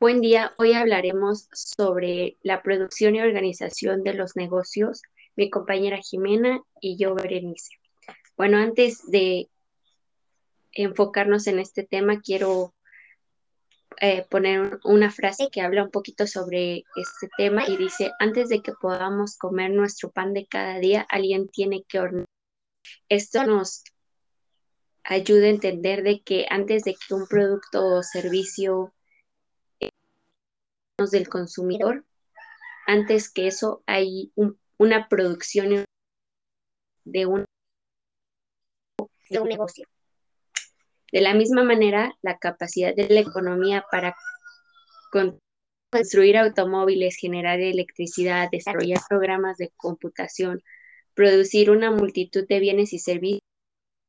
Buen día, hoy hablaremos sobre la producción y organización de los negocios, mi compañera Jimena y yo, Berenice. Bueno, antes de enfocarnos en este tema, quiero eh, poner una frase que habla un poquito sobre este tema y dice, antes de que podamos comer nuestro pan de cada día, alguien tiene que hornear. Esto nos ayuda a entender de que antes de que un producto o servicio del consumidor, antes que eso hay una producción de un, de un negocio. De la misma manera, la capacidad de la economía para construir automóviles, generar electricidad, desarrollar programas de computación, producir una multitud de bienes y servicios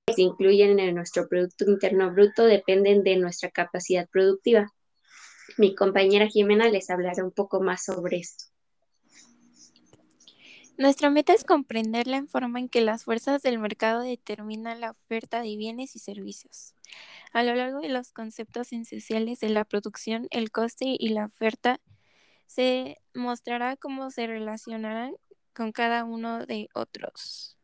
que se incluyen en nuestro Producto Interno Bruto dependen de nuestra capacidad productiva. Mi compañera Jimena les hablará un poco más sobre esto. Nuestra meta es comprender la forma en que las fuerzas del mercado determinan la oferta de bienes y servicios. A lo largo de los conceptos esenciales de la producción, el coste y la oferta se mostrará cómo se relacionarán con cada uno de otros.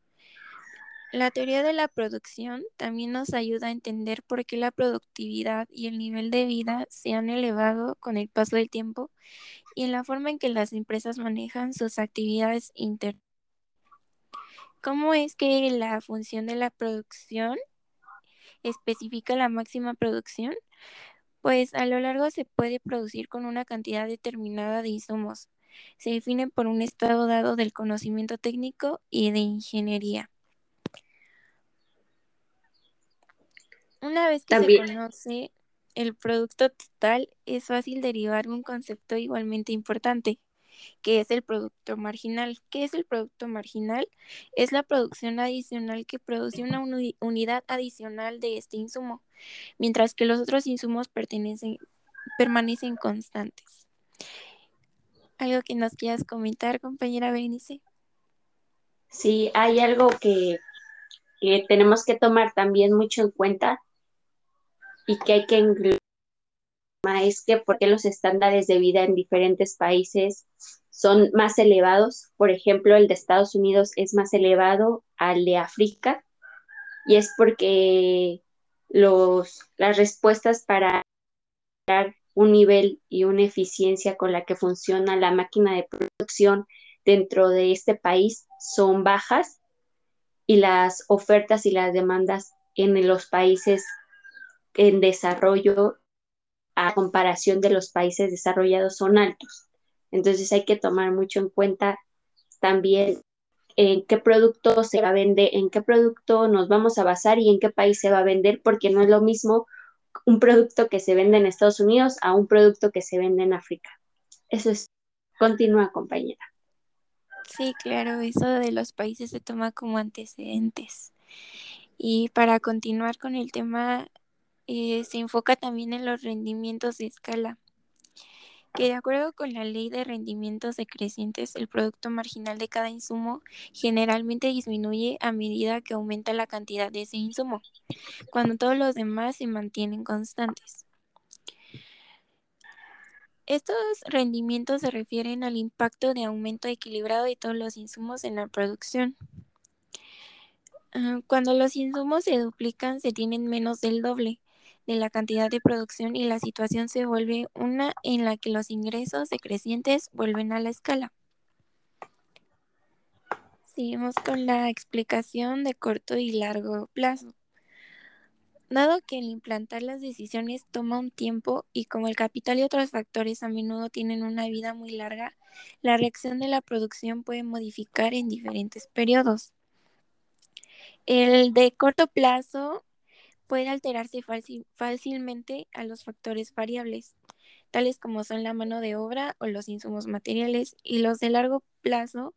La teoría de la producción también nos ayuda a entender por qué la productividad y el nivel de vida se han elevado con el paso del tiempo y en la forma en que las empresas manejan sus actividades internas. ¿Cómo es que la función de la producción especifica la máxima producción? Pues a lo largo se puede producir con una cantidad determinada de insumos. Se define por un estado dado del conocimiento técnico y de ingeniería. Una vez que se conoce el producto total, es fácil derivar un concepto igualmente importante, que es el producto marginal. ¿Qué es el producto marginal? Es la producción adicional que produce una unidad adicional de este insumo, mientras que los otros insumos pertenecen, permanecen constantes. ¿Algo que nos quieras comentar, compañera Berenice? Sí, hay algo que, que tenemos que tomar también mucho en cuenta y que hay que incluir es que porque los estándares de vida en diferentes países son más elevados. Por ejemplo, el de Estados Unidos es más elevado al de África y es porque los, las respuestas para dar un nivel y una eficiencia con la que funciona la máquina de producción dentro de este país son bajas y las ofertas y las demandas en los países en desarrollo a comparación de los países desarrollados son altos. Entonces hay que tomar mucho en cuenta también en qué producto se va a vender, en qué producto nos vamos a basar y en qué país se va a vender, porque no es lo mismo un producto que se vende en Estados Unidos a un producto que se vende en África. Eso es, continúa compañera. Sí, claro, eso de los países se toma como antecedentes. Y para continuar con el tema eh, se enfoca también en los rendimientos de escala, que de acuerdo con la ley de rendimientos decrecientes, el producto marginal de cada insumo generalmente disminuye a medida que aumenta la cantidad de ese insumo, cuando todos los demás se mantienen constantes. Estos rendimientos se refieren al impacto de aumento equilibrado de todos los insumos en la producción. Ah, cuando los insumos se duplican, se tienen menos del doble, de la cantidad de producción y la situación se vuelve una en la que los ingresos decrecientes vuelven a la escala. Seguimos con la explicación de corto y largo plazo. Dado que el implantar las decisiones toma un tiempo y como el capital y otros factores a menudo tienen una vida muy larga, la reacción de la producción puede modificar en diferentes periodos. El de corto plazo puede alterarse fácilmente a los factores variables, tales como son la mano de obra o los insumos materiales, y los de largo plazo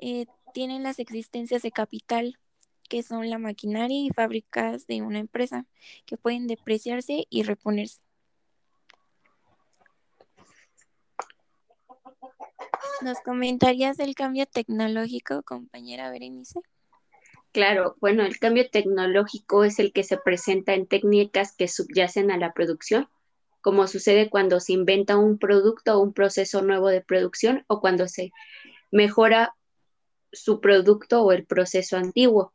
eh, tienen las existencias de capital, que son la maquinaria y fábricas de una empresa, que pueden depreciarse y reponerse. ¿Nos comentarías del cambio tecnológico, compañera Berenice? Claro, bueno, el cambio tecnológico es el que se presenta en técnicas que subyacen a la producción, como sucede cuando se inventa un producto o un proceso nuevo de producción o cuando se mejora su producto o el proceso antiguo.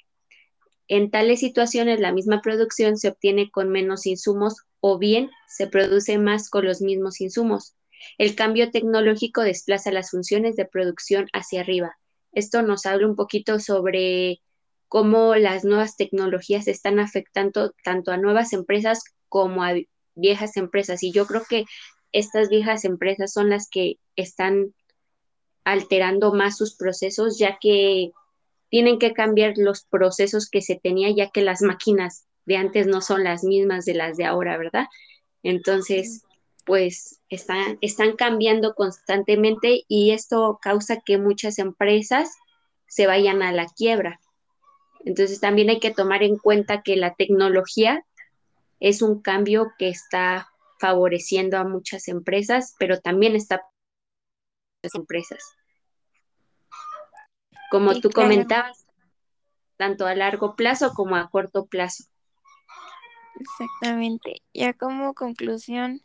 En tales situaciones, la misma producción se obtiene con menos insumos o bien se produce más con los mismos insumos. El cambio tecnológico desplaza las funciones de producción hacia arriba. Esto nos habla un poquito sobre cómo las nuevas tecnologías están afectando tanto a nuevas empresas como a viejas empresas. Y yo creo que estas viejas empresas son las que están alterando más sus procesos, ya que tienen que cambiar los procesos que se tenía, ya que las máquinas de antes no son las mismas de las de ahora, ¿verdad? Entonces, pues están, están cambiando constantemente y esto causa que muchas empresas se vayan a la quiebra. Entonces, también hay que tomar en cuenta que la tecnología es un cambio que está favoreciendo a muchas empresas, pero también está las empresas. Como tú comentabas, tanto a largo plazo como a corto plazo. Exactamente. Ya como conclusión,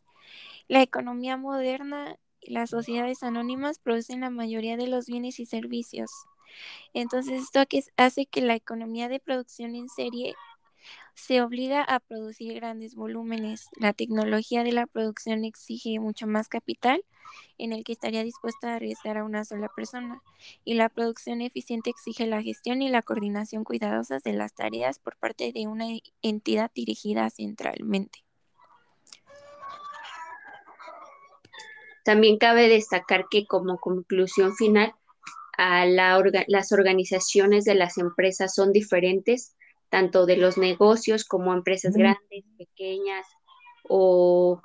la economía moderna y las sociedades anónimas producen la mayoría de los bienes y servicios. Entonces, esto hace que la economía de producción en serie se obliga a producir grandes volúmenes. La tecnología de la producción exige mucho más capital en el que estaría dispuesta a arriesgar a una sola persona. Y la producción eficiente exige la gestión y la coordinación cuidadosas de las tareas por parte de una entidad dirigida centralmente. También cabe destacar que como conclusión final, a las organizaciones de las empresas son diferentes tanto de los negocios como empresas grandes, pequeñas o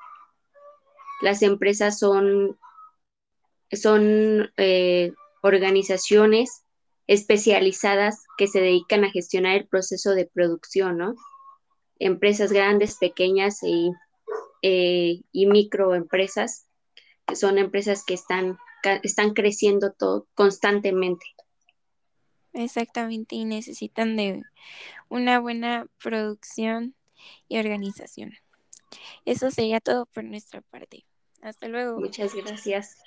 las empresas son, son eh, organizaciones especializadas que se dedican a gestionar el proceso de producción, ¿no? Empresas grandes, pequeñas y, eh, y microempresas, que son empresas que están, están creciendo todo, constantemente. Exactamente, y necesitan de una buena producción y organización. Eso sería todo por nuestra parte. Hasta luego. Muchas gracias.